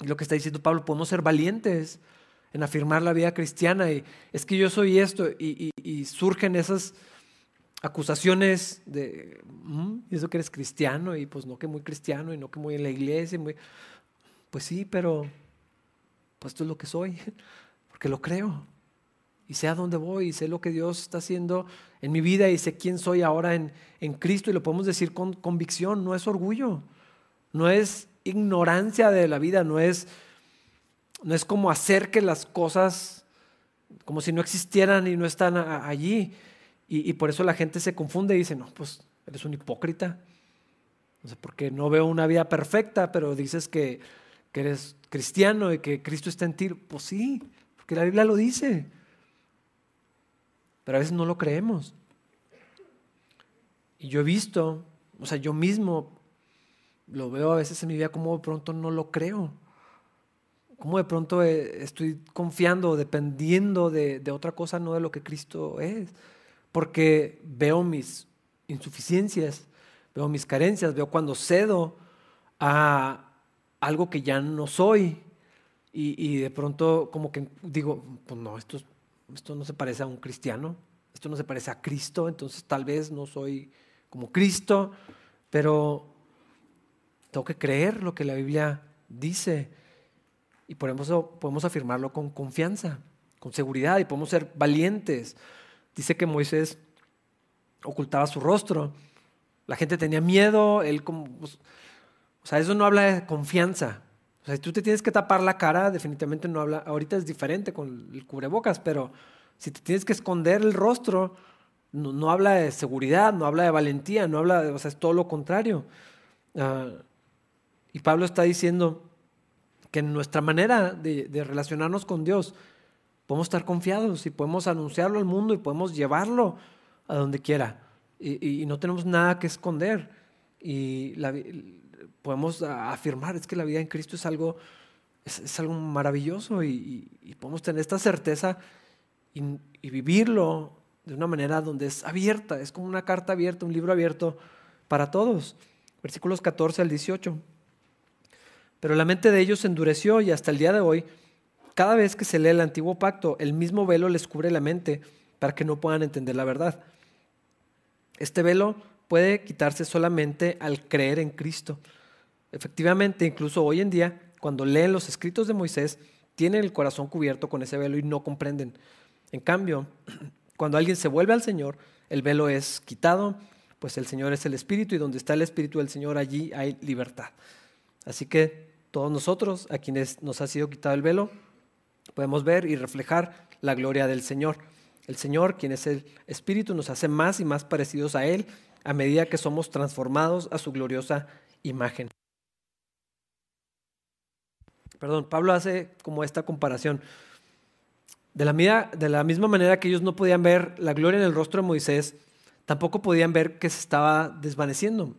Y lo que está diciendo Pablo, podemos ser valientes en afirmar la vida cristiana. Y es que yo soy esto y, surgen esas acusaciones de, mm, ¿y eso que eres cristiano? Y pues no que muy cristiano y no que muy en la iglesia. Muy... Pues sí, pero pues esto es lo que soy, (laughs) porque lo creo. Y sé a dónde voy y sé lo que Dios está haciendo en mi vida y sé quién soy ahora en, en Cristo y lo podemos decir con convicción, no es orgullo, no es ignorancia de la vida, no es, no es como hacer que las cosas como si no existieran y no están allí. Y, por eso la gente se confunde y dice, no, pues eres un hipócrita. No sé, porque no veo una vida perfecta, pero dices que, que eres cristiano y que Cristo está en ti. Pues sí, porque la Biblia lo dice. Pero a veces no lo creemos. Y yo he visto, o sea, yo mismo lo veo a veces en mi vida como de pronto no lo creo. Como de pronto eh, estoy confiando, dependiendo de, otra cosa, no de lo que Cristo es porque veo mis insuficiencias, veo mis carencias, veo cuando cedo a algo que ya no soy y, de pronto como que digo, pues no, esto, esto no se parece a un cristiano, esto no se parece a Cristo, entonces tal vez no soy como Cristo, pero tengo que creer lo que la Biblia dice y por podemos afirmarlo con confianza, con seguridad y podemos ser valientes Dice que Moisés ocultaba su rostro. La gente tenía miedo, él como... O sea, eso no habla de confianza. O sea, si tú te tienes que tapar la cara, definitivamente no habla... Ahorita es diferente con el cubrebocas, pero si te tienes que esconder el rostro, no, habla de seguridad, no habla de valentía, no habla de... O sea, es todo lo contrario. Ah, y Pablo está diciendo que nuestra manera de relacionarnos con Dios podemos estar confiados y podemos anunciarlo al mundo y podemos llevarlo a donde quiera. Y, no tenemos nada que esconder. Y podemos afirmar, es que la vida en Cristo es algo, es, algo maravilloso y, podemos tener esta certeza y, vivirlo de una manera donde es abierta, es como una carta abierta, un libro abierto para todos. Versículos 14 al 18. Pero la mente de ellos se endureció y hasta el día de hoy cada vez que se lee el antiguo pacto, el mismo velo les cubre la mente para que no puedan entender la verdad. Este velo puede quitarse solamente al creer en Cristo. Efectivamente, incluso hoy en día, cuando leen los escritos de Moisés, tienen el corazón cubierto con ese velo y no comprenden. En cambio, (clears throat) cuando alguien se vuelve al Señor, el velo es quitado, pues el Señor es el Espíritu y donde está el Espíritu del Señor, allí hay libertad. Así que todos nosotros, a quienes nos ha sido quitado el velo, podemos ver y reflejar la gloria del Señor. El Señor, quien es el Espíritu, nos hace más y más parecidos a Él a medida que somos transformados a su gloriosa imagen. Perdón, Pablo hace como esta comparación. De la, de la misma manera que ellos no podían ver la gloria en el rostro de Moisés, tampoco podían ver que se estaba desvaneciendo.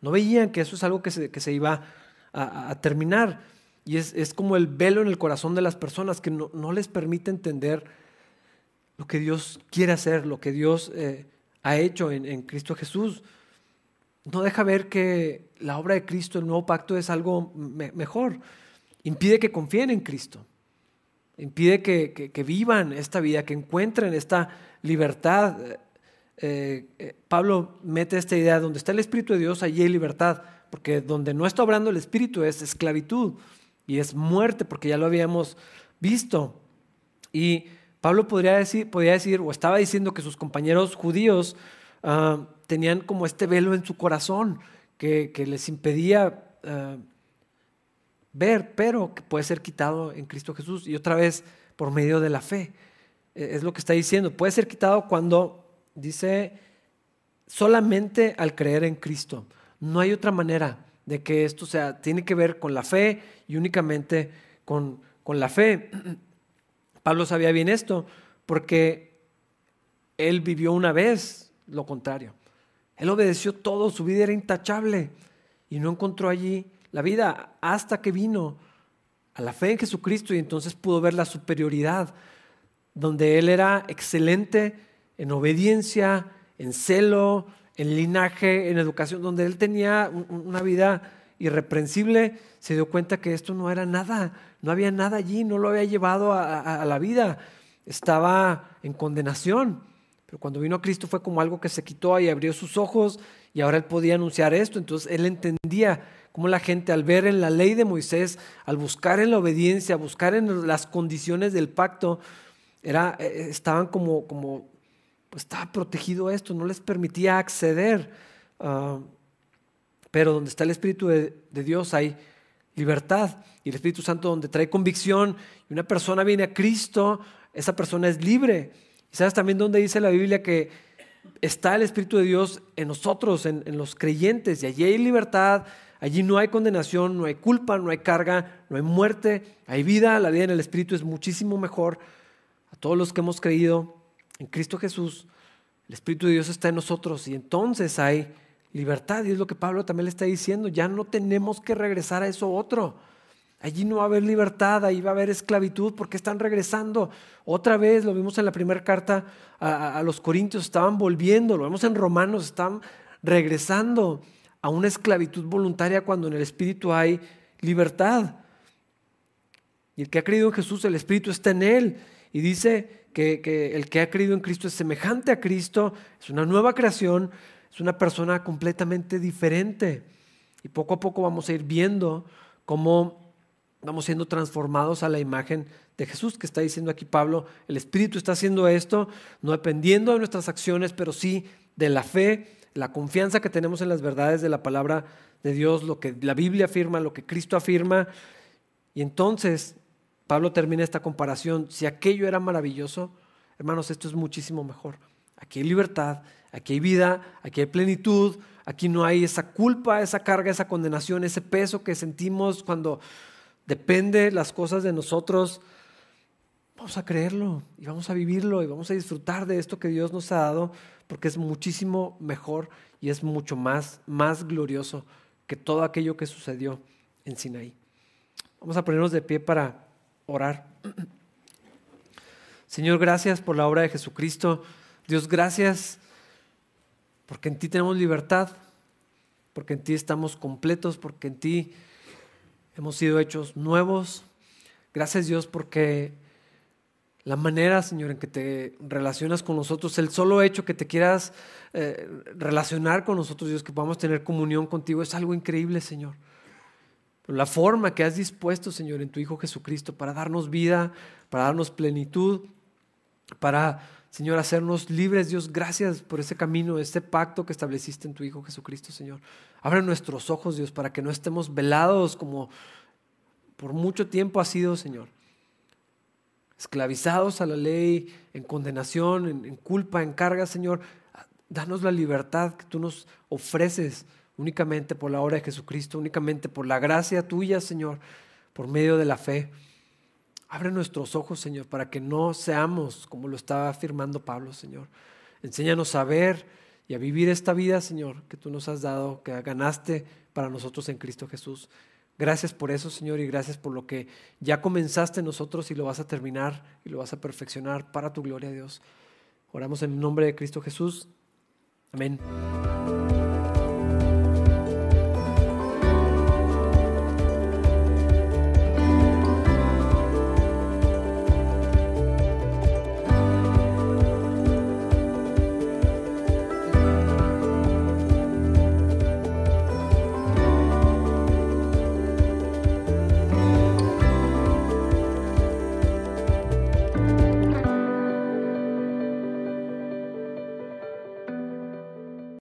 No veían que eso es algo que se, que se iba a terminar. Y es, como el velo en el corazón de las personas que no, les permite entender lo que Dios quiere hacer, lo que Dios eh, ha hecho en, Cristo Jesús. No deja ver que la obra de Cristo, el nuevo pacto, es algo mejor. Impide que confíen en Cristo. Impide que, vivan esta vida, que encuentren esta libertad. Eh, eh, Pablo mete esta idea, donde está el Espíritu de Dios, allí hay libertad, porque donde no está obrando el Espíritu es esclavitud y es muerte, porque ya lo habíamos visto. Y Pablo podría decir, podría decir o estaba diciendo que sus compañeros judíos ah, tenían como este velo en su corazón que, les impedía ah, ver, pero que puede ser quitado en Cristo Jesús y otra vez por medio de la fe. E, es lo que está diciendo. Puede ser quitado cuando dice solamente al creer en Cristo. No hay otra manera de que esto sea, tiene que ver con la fe y únicamente con, con la fe. (clears throat) Pablo sabía bien esto porque él vivió una vez lo contrario. Él obedeció todo, su vida era intachable y no encontró allí la vida hasta que vino a la fe en Jesucristo y entonces pudo ver la superioridad, donde él era excelente en obediencia, en celo, en linaje, en educación, donde él tenía una vida irreprensible, se dio cuenta que esto no era nada, no había nada allí, no lo había llevado a, la vida, estaba en condenación. Pero cuando vino a Cristo fue como algo que se quitó y abrió sus ojos y ahora él podía anunciar esto. Entonces él entendía cómo la gente al ver en la ley de Moisés, al buscar en la obediencia, buscar en las condiciones del pacto, era, eh, estaban como, como pues estaba protegido esto, no les permitía acceder. Ah, pero donde está el Espíritu de, Dios hay libertad y el Espíritu Santo donde trae convicción y una persona viene a Cristo, esa persona es libre. ¿Y sabes también dónde dice la Biblia que está el Espíritu de Dios en nosotros, en, los creyentes? Y allí hay libertad, allí no hay condenación, no hay culpa, no hay carga, no hay muerte, hay vida. La vida en el Espíritu es muchísimo mejor. A todos los que hemos creído en Cristo Jesús, el Espíritu de Dios está en nosotros y entonces hay libertad. Y es lo que Pablo también le está diciendo. Ya no tenemos que regresar a eso otro. Allí no va a haber libertad, ahí va a haber esclavitud porque están regresando. Otra vez, lo vimos en la primera carta a, los Corintios, estaban volviendo, lo vemos en Romanos, están regresando a una esclavitud voluntaria cuando en el Espíritu hay libertad. Y el que ha creído en Jesús, el Espíritu está en él. Y dice que, que el que ha creído en Cristo es semejante a Cristo, es una nueva creación, es una persona completamente diferente. Y poco a poco vamos a ir viendo cómo Vamos siendo transformados a la imagen de Jesús, que está diciendo aquí Pablo, el Espíritu está haciendo esto, no dependiendo de nuestras acciones, pero sí de la fe, la confianza que tenemos en las verdades de la palabra de Dios, lo que la Biblia afirma, lo que Cristo afirma. Y entonces Pablo termina esta comparación, si aquello era maravilloso, hermanos, esto es muchísimo mejor. Aquí hay libertad, aquí hay vida, aquí hay plenitud, aquí no hay esa culpa, esa carga, esa condenación, ese peso que sentimos cuando depende las cosas de nosotros, vamos a creerlo y vamos a vivirlo y vamos a disfrutar de esto que Dios nos ha dado porque es muchísimo mejor y es mucho más, más glorioso que todo aquello que sucedió en Sinaí. Vamos a ponernos de pie para orar. (clears throat) Señor, gracias por la obra de Jesucristo. Dios, gracias porque en ti tenemos libertad, porque en ti estamos completos, porque en ti hemos sido hechos nuevos. Gracias Dios porque la manera, Señor, en que te relacionas con nosotros, el solo hecho que te quieras eh, relacionar con nosotros, Dios, que podamos tener comunión contigo, es algo increíble, Señor. la forma que has dispuesto, Señor, en tu Hijo Jesucristo para darnos vida, para darnos plenitud, para, Señor, hacernos libres, Dios, gracias por ese camino, este pacto que estableciste en tu Hijo Jesucristo, Señor. Abre nuestros ojos, Dios, para que no estemos velados como por mucho tiempo ha sido, Señor. Esclavizados a la ley, en condenación, en, culpa, en carga, Señor. Danos la libertad que tú nos ofreces únicamente por la obra de Jesucristo, únicamente por la gracia tuya, Señor, por medio de la fe. Abre nuestros ojos, Señor, para que no seamos como lo estaba afirmando Pablo, Señor. Enséñanos a ver y a vivir esta vida, Señor, que tú nos has dado, que ganaste para nosotros en Cristo Jesús. Gracias por eso, Señor, y gracias por lo que ya comenzaste en nosotros y lo vas a terminar y lo vas a perfeccionar para tu gloria, Dios. Oramos en el nombre de Cristo Jesús. Amén.